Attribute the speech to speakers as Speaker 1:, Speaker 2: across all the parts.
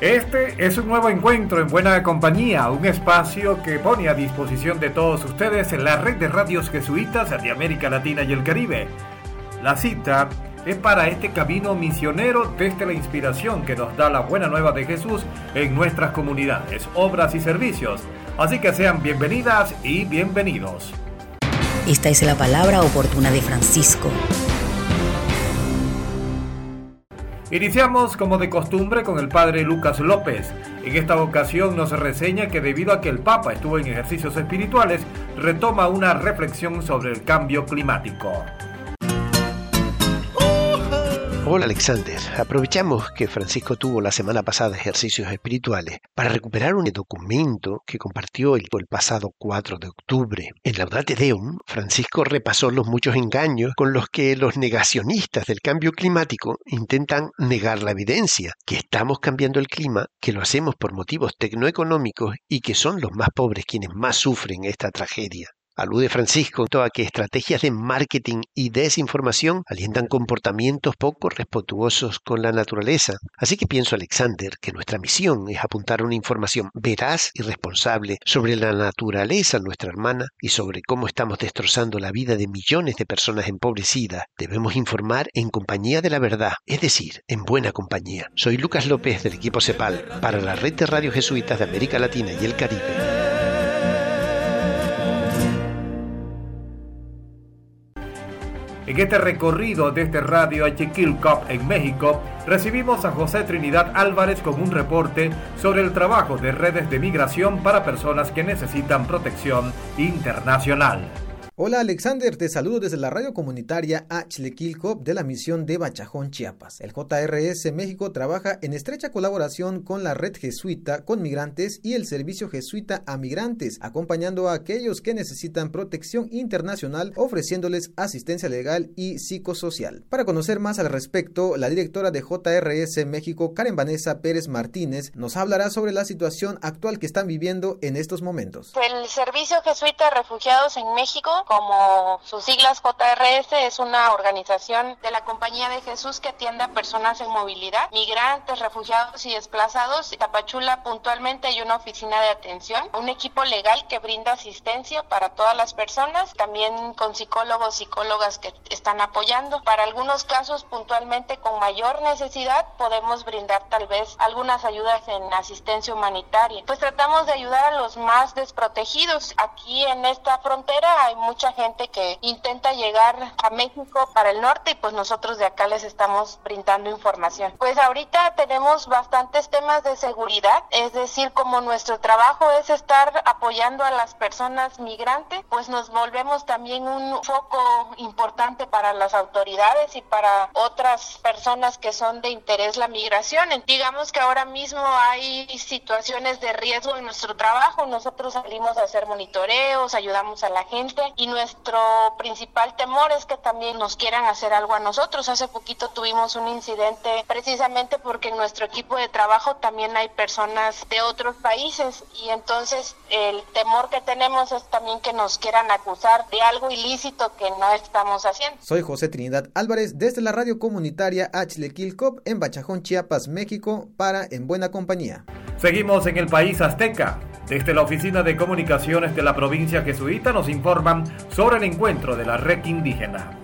Speaker 1: Este es un nuevo encuentro en Buena Compañía, un espacio que pone a disposición de todos ustedes en la red de radios jesuitas de América Latina y el Caribe. La cita es para este camino misionero desde la inspiración que nos da la buena nueva de Jesús en nuestras comunidades, obras y servicios. Así que sean bienvenidas y bienvenidos.
Speaker 2: Esta es la palabra oportuna de Francisco.
Speaker 1: Iniciamos como de costumbre con el padre Lucas López. En esta ocasión nos reseña que debido a que el Papa estuvo en ejercicios espirituales, retoma una reflexión sobre el cambio climático.
Speaker 3: Hola Alexander, aprovechamos que Francisco tuvo la semana pasada ejercicios espirituales para recuperar un documento que compartió el, pasado 4 de octubre. En Laudate Deum, Francisco repasó los muchos engaños con los que los negacionistas del cambio climático intentan negar la evidencia, que estamos cambiando el clima, que lo hacemos por motivos tecnoeconómicos y que son los más pobres quienes más sufren esta tragedia. Alude Francisco a que estrategias de marketing y desinformación alientan comportamientos poco respetuosos con la naturaleza. Así que pienso, Alexander, que nuestra misión es apuntar una información veraz y responsable sobre la naturaleza nuestra hermana y sobre cómo estamos destrozando la vida de millones de personas empobrecidas. Debemos informar en compañía de la verdad, es decir, en buena compañía. Soy Lucas López del equipo CEPAL para la red de radio jesuitas de América Latina y el Caribe.
Speaker 1: En este recorrido de este radio a Chiquilcop en México, recibimos a José Trinidad Álvarez con un reporte sobre el trabajo de redes de migración para personas que necesitan protección internacional.
Speaker 4: Hola Alexander, te saludo desde la radio comunitaria Achlequilcop de la misión de Bachajón, Chiapas. El JRS México trabaja en estrecha colaboración con la red jesuita con migrantes y el servicio jesuita a migrantes, acompañando a aquellos que necesitan protección internacional, ofreciéndoles asistencia legal y psicosocial. Para conocer más al respecto, la directora de JRS México, Karen Vanessa Pérez Martínez, nos hablará sobre la situación actual que están viviendo en estos momentos.
Speaker 5: El servicio jesuita refugiados en México como sus siglas JRS, es una organización de la Compañía de Jesús que atiende a personas en movilidad, migrantes, refugiados y desplazados. En Tapachula puntualmente hay una oficina de atención, un equipo legal que brinda asistencia para todas las personas, también con psicólogos, psicólogas que están apoyando. Para algunos casos puntualmente con mayor necesidad podemos brindar tal vez algunas ayudas en asistencia humanitaria. Pues tratamos de ayudar a los más desprotegidos. Aquí en esta frontera hay muchos mucha gente que intenta llegar a México para el norte y pues nosotros de acá les estamos brindando información. Pues ahorita tenemos bastantes temas de seguridad, es decir, como nuestro trabajo es estar apoyando a las personas migrantes, pues nos volvemos también un foco importante para las autoridades y para otras personas que son de interés la migración. Digamos que ahora mismo hay situaciones de riesgo en nuestro trabajo, nosotros salimos a hacer monitoreos, ayudamos a la gente y nuestro principal temor es que también nos quieran hacer algo a nosotros. Hace poquito tuvimos un incidente precisamente porque en nuestro equipo de trabajo también hay personas de otros países y entonces el temor que tenemos es también que nos quieran acusar de algo ilícito que no estamos haciendo.
Speaker 4: Soy José Trinidad Álvarez desde la radio comunitaria Quilcop en Bachajón, Chiapas, México para En Buena Compañía.
Speaker 1: Seguimos en el país azteca. Desde la Oficina de Comunicaciones de la provincia jesuita nos informan sobre el encuentro de la red indígena.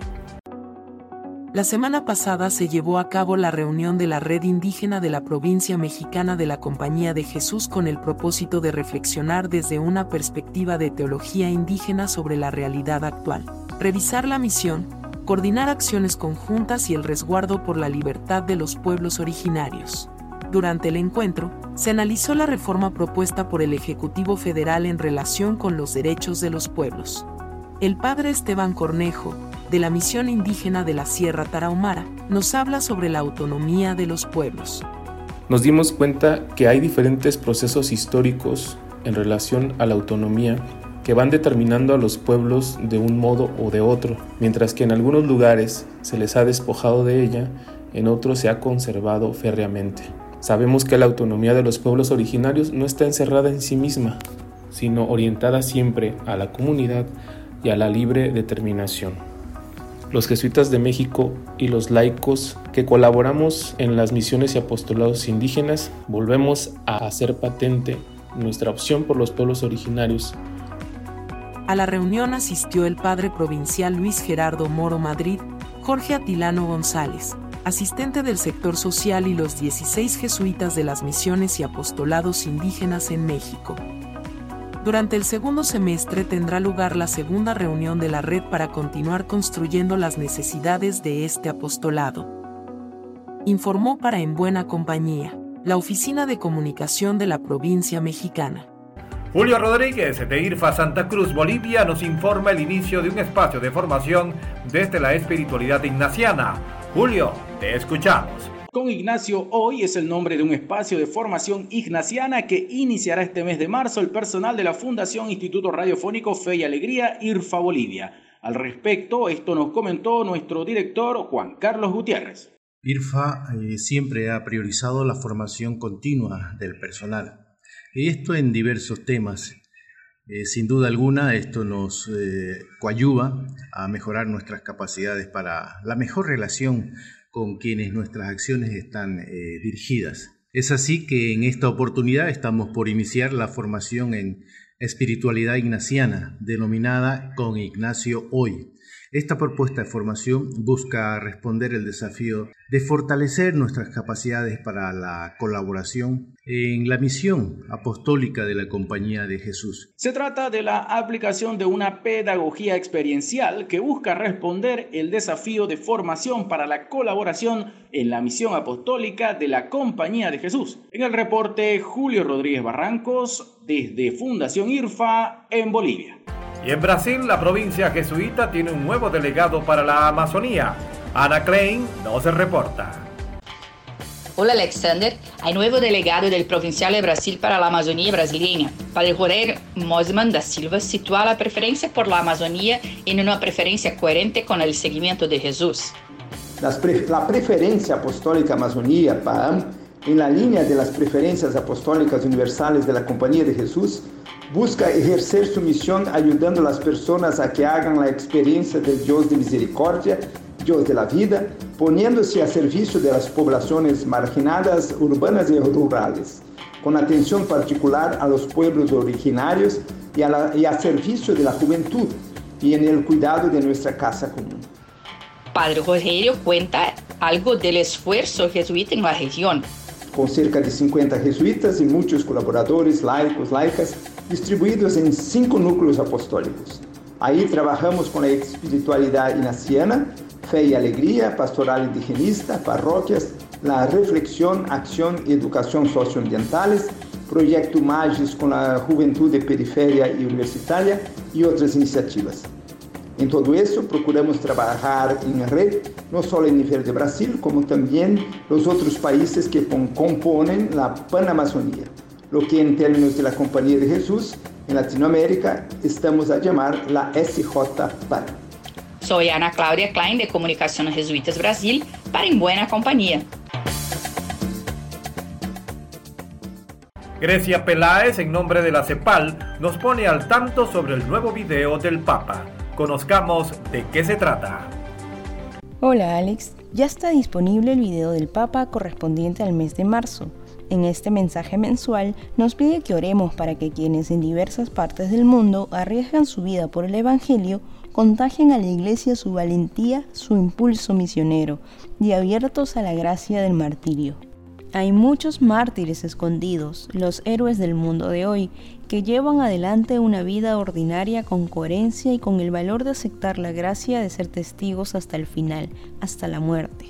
Speaker 6: La semana pasada se llevó a cabo la reunión de la red indígena de la provincia mexicana de la Compañía de Jesús con el propósito de reflexionar desde una perspectiva de teología indígena sobre la realidad actual, revisar la misión, coordinar acciones conjuntas y el resguardo por la libertad de los pueblos originarios. Durante el encuentro, se analizó la reforma propuesta por el Ejecutivo Federal en relación con los derechos de los pueblos. El padre Esteban Cornejo, de la Misión Indígena de la Sierra Tarahumara, nos habla sobre la autonomía de los pueblos.
Speaker 7: Nos dimos cuenta que hay diferentes procesos históricos en relación a la autonomía que van determinando a los pueblos de un modo o de otro, mientras que en algunos lugares se les ha despojado de ella, en otros se ha conservado férreamente. Sabemos que la autonomía de los pueblos originarios no está encerrada en sí misma, sino orientada siempre a la comunidad y a la libre determinación. Los jesuitas de México y los laicos que colaboramos en las misiones y apostolados indígenas volvemos a hacer patente nuestra opción por los pueblos originarios.
Speaker 6: A la reunión asistió el padre provincial Luis Gerardo Moro Madrid, Jorge Atilano González, asistente del sector social y los 16 jesuitas de las misiones y apostolados indígenas en México. Durante el segundo semestre tendrá lugar la segunda reunión de la red para continuar construyendo las necesidades de este apostolado. Informó para En Buena Compañía, la Oficina de Comunicación de la provincia mexicana.
Speaker 1: Julio Rodríguez de IRFA Santa Cruz, Bolivia, nos informa el inicio de un espacio de formación desde la espiritualidad ignaciana. Julio, te escuchamos.
Speaker 8: Con Ignacio Hoy es el nombre de un espacio de formación ignaciana que iniciará este mes de marzo el personal de la Fundación Instituto Radiofónico Fe y Alegría IRFA Bolivia. Al respecto, esto nos comentó nuestro director Juan Carlos Gutiérrez.
Speaker 9: IRFA eh, siempre ha priorizado la formación continua del personal. Y esto en diversos temas. Eh, sin duda alguna, esto nos eh, coayuva a mejorar nuestras capacidades para la mejor relación con quienes nuestras acciones están eh, dirigidas. Es así que en esta oportunidad estamos por iniciar la formación en espiritualidad ignaciana, denominada con Ignacio Hoy, esta propuesta de formación busca responder el desafío de fortalecer nuestras capacidades para la colaboración en la misión apostólica de la Compañía de Jesús.
Speaker 8: Se trata de la aplicación de una pedagogía experiencial que busca responder el desafío de formación para la colaboración en la misión apostólica de la Compañía de Jesús. En el reporte Julio Rodríguez Barrancos desde Fundación IRFA en Bolivia.
Speaker 1: Y en Brasil, la provincia jesuita tiene un nuevo delegado para la Amazonía. Ana Klein nos reporta.
Speaker 10: Hola Alexander, hay nuevo delegado del Provincial de Brasil para la Amazonía brasileña. Padre Jorge Mosman da Silva sitúa la preferencia por la Amazonía en una preferencia coherente con el seguimiento de Jesús.
Speaker 3: La preferencia apostólica Amazonía, PAM, en la línea de las preferencias apostólicas universales de la Compañía de Jesús, busca ejercer su misión ayudando a las personas a que hagan la experiencia del Dios de misericordia, Dios de la vida, poniéndose a servicio de las poblaciones marginadas, urbanas y rurales, con atención particular a los pueblos originarios y a, la, y a servicio de la juventud y en el cuidado de nuestra casa común.
Speaker 10: Padre Rogerio cuenta algo del esfuerzo jesuita en la región.
Speaker 3: Con cerca de 50 jesuitas y muchos colaboradores, laicos, laicas, distribuídos em cinco núcleos apostólicos. Aí trabalhamos com a espiritualidade inaciana, fé e alegria, pastoral indigenista, parroquias, la reflexión, acción y educación socioambientales, proyecto MAGIS con la juventude periferia y universitaria y otras iniciativas. En todo eso, procuramos trabajar en red, no solo en nivel de Brasil, como también los otros países que componen la Panamazonía lo que en términos de la Compañía de Jesús en Latinoamérica estamos a llamar la SJ-PAN.
Speaker 10: Soy Ana Claudia Klein de Comunicaciones Jesuitas Brasil para En Buena Compañía.
Speaker 1: Grecia Peláez, en nombre de la CEPAL, nos pone al tanto sobre el nuevo video del Papa. Conozcamos de qué se trata.
Speaker 11: Hola Alex, ya está disponible el video del Papa correspondiente al mes de marzo. En este mensaje mensual nos pide que oremos para que quienes en diversas partes del mundo arriesgan su vida por el Evangelio contagien a la Iglesia su valentía, su impulso misionero y abiertos a la gracia del martirio. Hay muchos mártires escondidos, los héroes del mundo de hoy, que llevan adelante una vida ordinaria con coherencia y con el valor de aceptar la gracia de ser testigos hasta el final, hasta la muerte.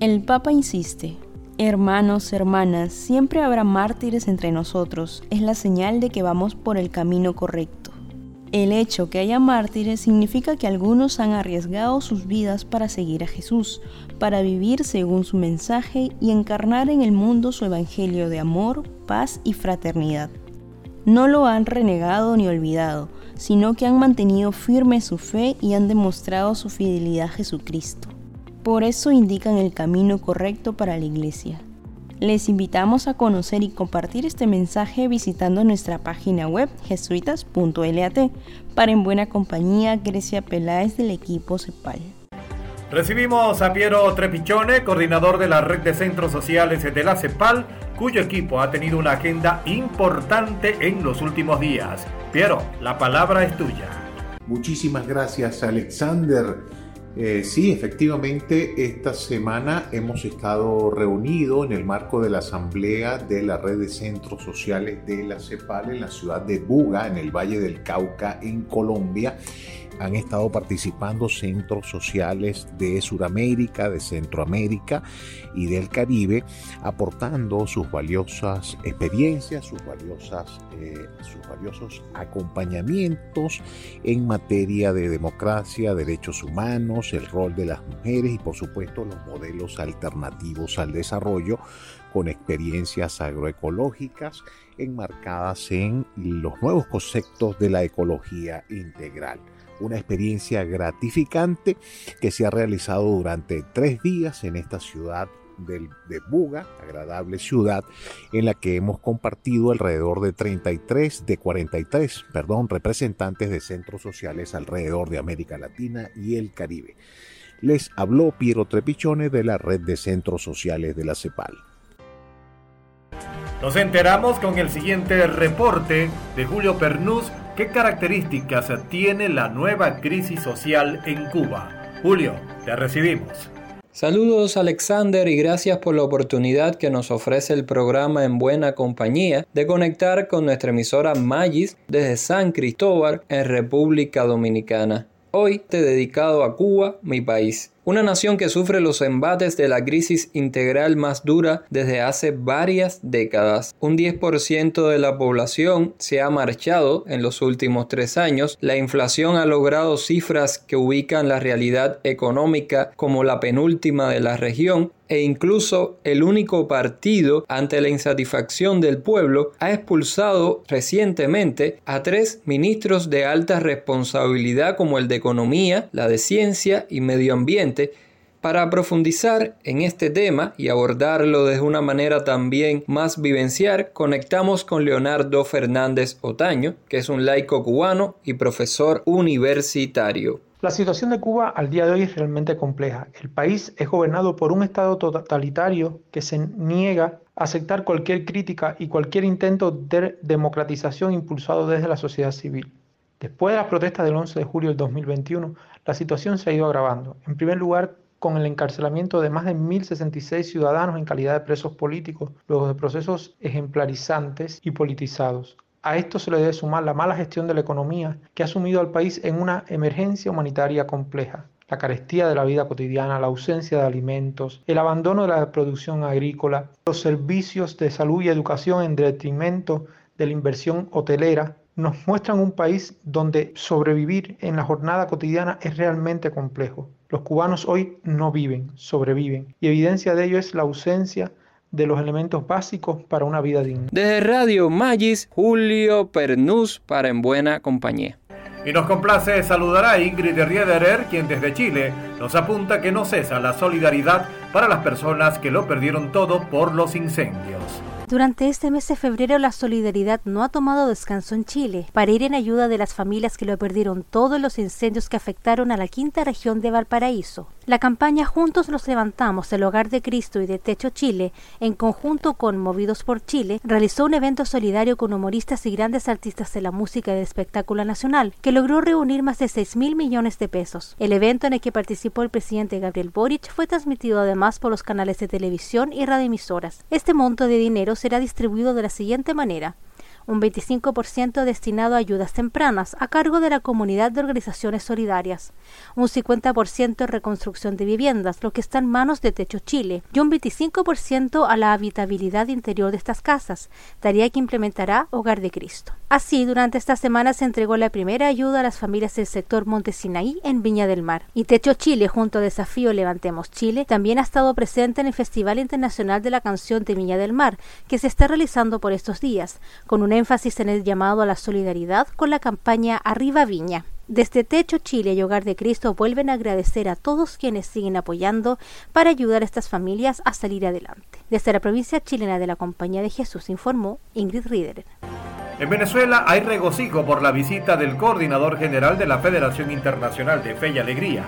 Speaker 11: El Papa insiste, Hermanos, hermanas, siempre habrá mártires entre nosotros, es la señal de que vamos por el camino correcto. El hecho que haya mártires significa que algunos han arriesgado sus vidas para seguir a Jesús, para vivir según su mensaje y encarnar en el mundo su evangelio de amor, paz y fraternidad. no lo han renegado ni olvidado, sino que han mantenido firme su fe y han demostrado su fidelidad a Jesucristo. Por eso indican el camino correcto para la iglesia. Les invitamos a conocer y compartir este mensaje visitando nuestra página web jesuitas.lat para en buena compañía Grecia Peláez del equipo CEPAL.
Speaker 1: Recibimos a Piero Trepichone, coordinador de la red de centros sociales de la CEPAL, cuyo equipo ha tenido una agenda importante en los últimos días. Piero, la palabra es tuya.
Speaker 12: Muchísimas gracias, Alexander. Eh, sí, efectivamente, esta semana hemos estado reunidos en el marco de la asamblea de la red de centros sociales de la CEPAL en la ciudad de Buga, en el Valle del Cauca, en Colombia han estado participando centros sociales de Sudamérica, de Centroamérica y del Caribe, aportando sus valiosas experiencias, sus, valiosas, eh, sus valiosos acompañamientos en materia de democracia, derechos humanos, el rol de las mujeres y por supuesto los modelos alternativos al desarrollo con experiencias agroecológicas enmarcadas en los nuevos conceptos de la ecología integral una experiencia gratificante que se ha realizado durante tres días en esta ciudad de Buga, agradable ciudad, en la que hemos compartido alrededor de 33, de 43, perdón, representantes de centros sociales alrededor de América Latina y el Caribe. Les habló Piero Trepichone de la red de centros sociales de la CEPAL.
Speaker 1: Nos enteramos con el siguiente reporte de Julio Pernús ¿Qué características tiene la nueva crisis social en Cuba? Julio, te recibimos.
Speaker 13: Saludos Alexander y gracias por la oportunidad que nos ofrece el programa En Buena Compañía de conectar con nuestra emisora Magis desde San Cristóbal en República Dominicana. Hoy te he dedicado a Cuba, mi país una nación que sufre los embates de la crisis integral más dura desde hace varias décadas. Un 10% de la población se ha marchado en los últimos tres años. La inflación ha logrado cifras que ubican la realidad económica como la penúltima de la región e incluso el único partido ante la insatisfacción del pueblo ha expulsado recientemente a tres ministros de alta responsabilidad como el de Economía, la de Ciencia y Medio Ambiente para profundizar en este tema y abordarlo de una manera también más vivencial, conectamos con Leonardo Fernández Otaño, que es un laico cubano y profesor universitario.
Speaker 14: La situación de Cuba al día de hoy es realmente compleja. El país es gobernado por un Estado totalitario que se niega a aceptar cualquier crítica y cualquier intento de democratización impulsado desde la sociedad civil. Después de las protestas del 11 de julio del 2021, la situación se ha ido agravando. En primer lugar, con el encarcelamiento de más de 1.066 ciudadanos en calidad de presos políticos, luego de procesos ejemplarizantes y politizados. A esto se le debe sumar la mala gestión de la economía que ha sumido al país en una emergencia humanitaria compleja. La carestía de la vida cotidiana, la ausencia de alimentos, el abandono de la producción agrícola, los servicios de salud y educación en detrimento de la inversión hotelera, nos muestran un país donde sobrevivir en la jornada cotidiana es realmente complejo. Los cubanos hoy no viven, sobreviven, y evidencia de ello es la ausencia de los elementos básicos para una vida digna.
Speaker 13: Desde Radio Magis, Julio Pernús para En Buena Compañía.
Speaker 1: Y nos complace saludar a Ingrid Riederer, quien desde Chile nos apunta que no cesa la solidaridad para las personas que lo perdieron todo por los incendios.
Speaker 15: Durante este mes de febrero la solidaridad no ha tomado descanso en Chile para ir en ayuda de las familias que lo perdieron todos los incendios que afectaron a la quinta región de Valparaíso. La campaña Juntos los levantamos del Hogar de Cristo y de Techo Chile, en conjunto con Movidos por Chile, realizó un evento solidario con humoristas y grandes artistas de la música y del espectáculo nacional, que logró reunir más de 6 mil millones de pesos. El evento en el que participó el presidente Gabriel Boric fue transmitido además por los canales de televisión y radioemisoras. Este monto de dinero será distribuido de la siguiente manera un 25% destinado a ayudas tempranas a cargo de la comunidad de organizaciones solidarias, un 50% en reconstrucción de viviendas, lo que está en manos de Techo Chile, y un 25% a la habitabilidad interior de estas casas, tarea que implementará Hogar de Cristo. Así, durante esta semana se entregó la primera ayuda a las familias del sector Montesinaí en Viña del Mar. Y Techo Chile, junto a Desafío Levantemos Chile, también ha estado presente en el Festival Internacional de la Canción de Viña del Mar, que se está realizando por estos días, con una énfasis en el llamado a la solidaridad con la campaña Arriba Viña. Desde Techo Chile y Hogar de Cristo vuelven a agradecer a todos quienes siguen apoyando para ayudar a estas familias a salir adelante. Desde la provincia chilena de la Compañía de Jesús informó Ingrid Rieder.
Speaker 1: En Venezuela hay regocijo por la visita del coordinador general de la Federación Internacional de Fe y Alegría,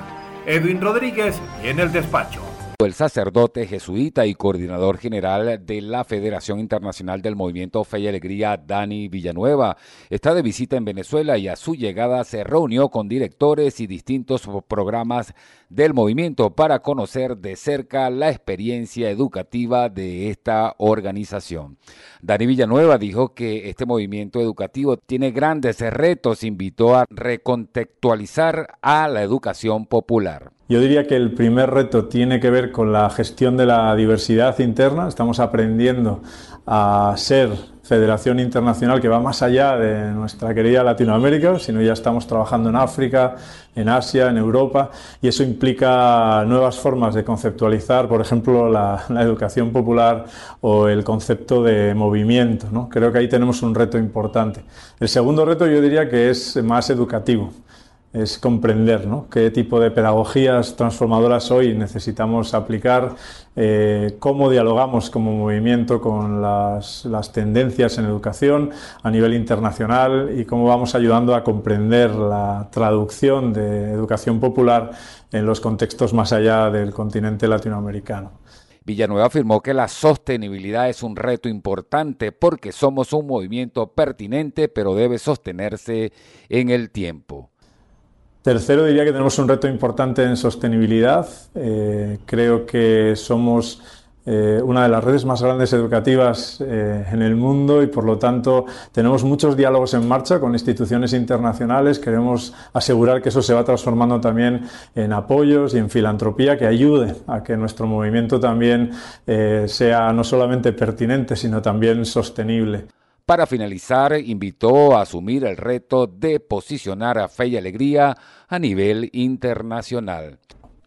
Speaker 1: Edwin Rodríguez, en el despacho.
Speaker 16: El sacerdote jesuita y coordinador general de la Federación Internacional del Movimiento Fe y Alegría, Dani Villanueva, está de visita en Venezuela y a su llegada se reunió con directores y distintos programas del movimiento para conocer de cerca la experiencia educativa de esta organización. Dani Villanueva dijo que este movimiento educativo tiene grandes retos, invitó a recontextualizar a la educación popular.
Speaker 17: Yo diría que el primer reto tiene que ver con la gestión de la diversidad interna. Estamos aprendiendo a ser federación internacional que va más allá de nuestra querida Latinoamérica, sino ya estamos trabajando en África, en Asia, en Europa, y eso implica nuevas formas de conceptualizar, por ejemplo, la, educación popular o el concepto de movimiento. ¿no? Creo que ahí tenemos un reto importante. El segundo reto yo diría que es más educativo es comprender qué tipo de pedagogías transformadoras hoy necesitamos aplicar, eh, cómo dialogamos como movimiento con las, tendencias en educación a nivel internacional y cómo vamos ayudando a comprender la traducción de educación popular en los contextos más allá del continente latinoamericano.
Speaker 16: Villanueva afirmó que la sostenibilidad es un reto importante porque somos un movimiento pertinente pero debe sostenerse en el tiempo.
Speaker 17: Tercero, diría que tenemos un reto importante en sostenibilidad. Eh, creo que somos eh, una de las redes más grandes educativas eh, en el mundo y por lo tanto tenemos muchos diálogos en marcha con instituciones internacionales. Queremos asegurar que eso se va transformando también en apoyos y en filantropía que ayude a que nuestro movimiento también sea no solamente pertinente, sino también sostenible.
Speaker 16: Para finalizar, invitó a asumir el reto de posicionar a Fe y Alegría a nivel internacional.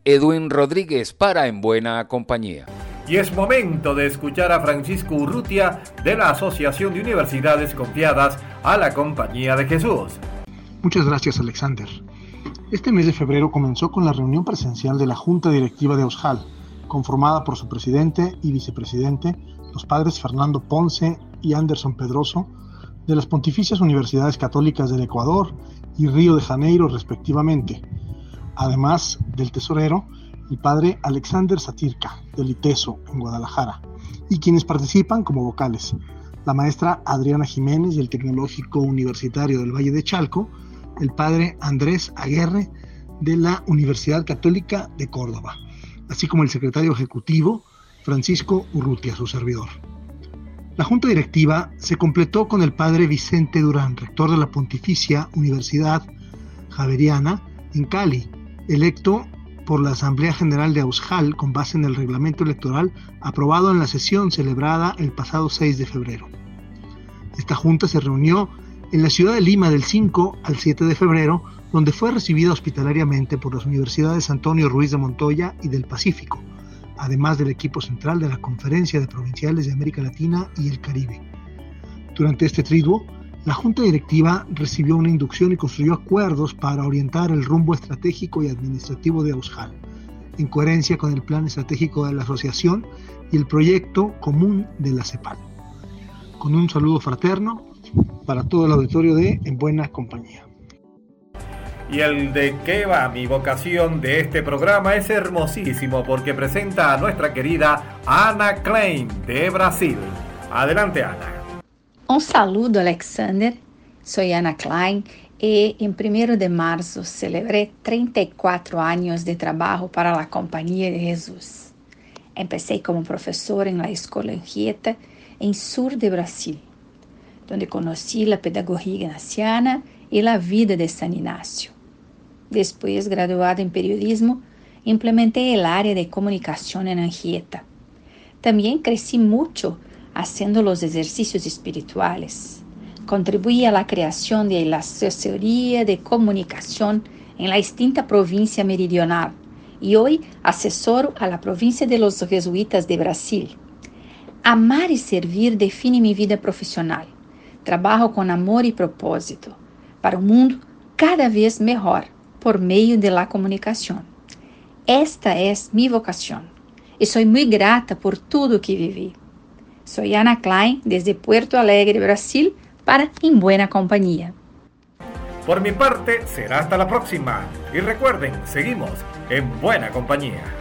Speaker 16: Edwin Rodríguez para En Buena Compañía.
Speaker 1: Y es momento de escuchar a Francisco Urrutia de la Asociación de Universidades Confiadas a la Compañía de Jesús.
Speaker 18: Muchas gracias, Alexander. Este mes de febrero comenzó con la reunión presencial de la Junta Directiva de OSJAL, conformada por su presidente y vicepresidente, los padres Fernando Ponce y Anderson Pedroso, de las Pontificias Universidades Católicas del Ecuador y Río de Janeiro respectivamente, además del tesorero, el padre Alexander Satirka, del ITESO, en Guadalajara, y quienes participan como vocales, la maestra Adriana Jiménez del Tecnológico Universitario del Valle de Chalco, el padre Andrés Aguerre de la Universidad Católica de Córdoba, así como el secretario ejecutivo Francisco Urrutia, su servidor. La junta directiva se completó con el padre Vicente Durán, rector de la Pontificia Universidad Javeriana en Cali, electo por la Asamblea General de Ausjal con base en el reglamento electoral aprobado en la sesión celebrada el pasado 6 de febrero. Esta junta se reunió en la ciudad de Lima del 5 al 7 de febrero, donde fue recibida hospitalariamente por las universidades Antonio Ruiz de Montoya y del Pacífico, además del equipo central de la Conferencia de Provinciales de América Latina y el Caribe. Durante este triduo, la Junta Directiva recibió una inducción y construyó acuerdos para orientar el rumbo estratégico y administrativo de Ausjal, en coherencia con el plan estratégico de la asociación y el proyecto común de la CEPAL. Con un saludo fraterno para todo el auditorio de En Buena Compañía.
Speaker 1: Y el de qué va mi vocación de este programa es hermosísimo porque presenta a nuestra querida Ana Klein de Brasil. Adelante, Ana.
Speaker 19: Un saludo, Alexander. Soy Ana Klein y en 1 de marzo celebré 34 años de trabajo para la Compañía de Jesús. Empecé como profesor en la Escuela Anchieta en sur de Brasil, donde conocí la pedagogía ignaciana y la vida de San Ignacio. Después, graduado en periodismo, implementé el área de comunicación en Angieta. También crecí mucho haciendo los ejercicios espirituales. Contribuí a la creación de la asesoría de comunicación en la extinta provincia meridional y hoy asesoro a la provincia de los jesuitas de Brasil. Amar y servir define mi vida profesional. trabajo con amor y propósito para un mundo cada vez mejor por medio de la comunicación. Esta es mi vocación y soy muy grata por todo que viví. Soy Ana Klein desde Puerto Alegre, Brasil, para En Buena Compañía.
Speaker 1: Por mi parte, será hasta la próxima. Y recuerden, seguimos en Buena Compañía.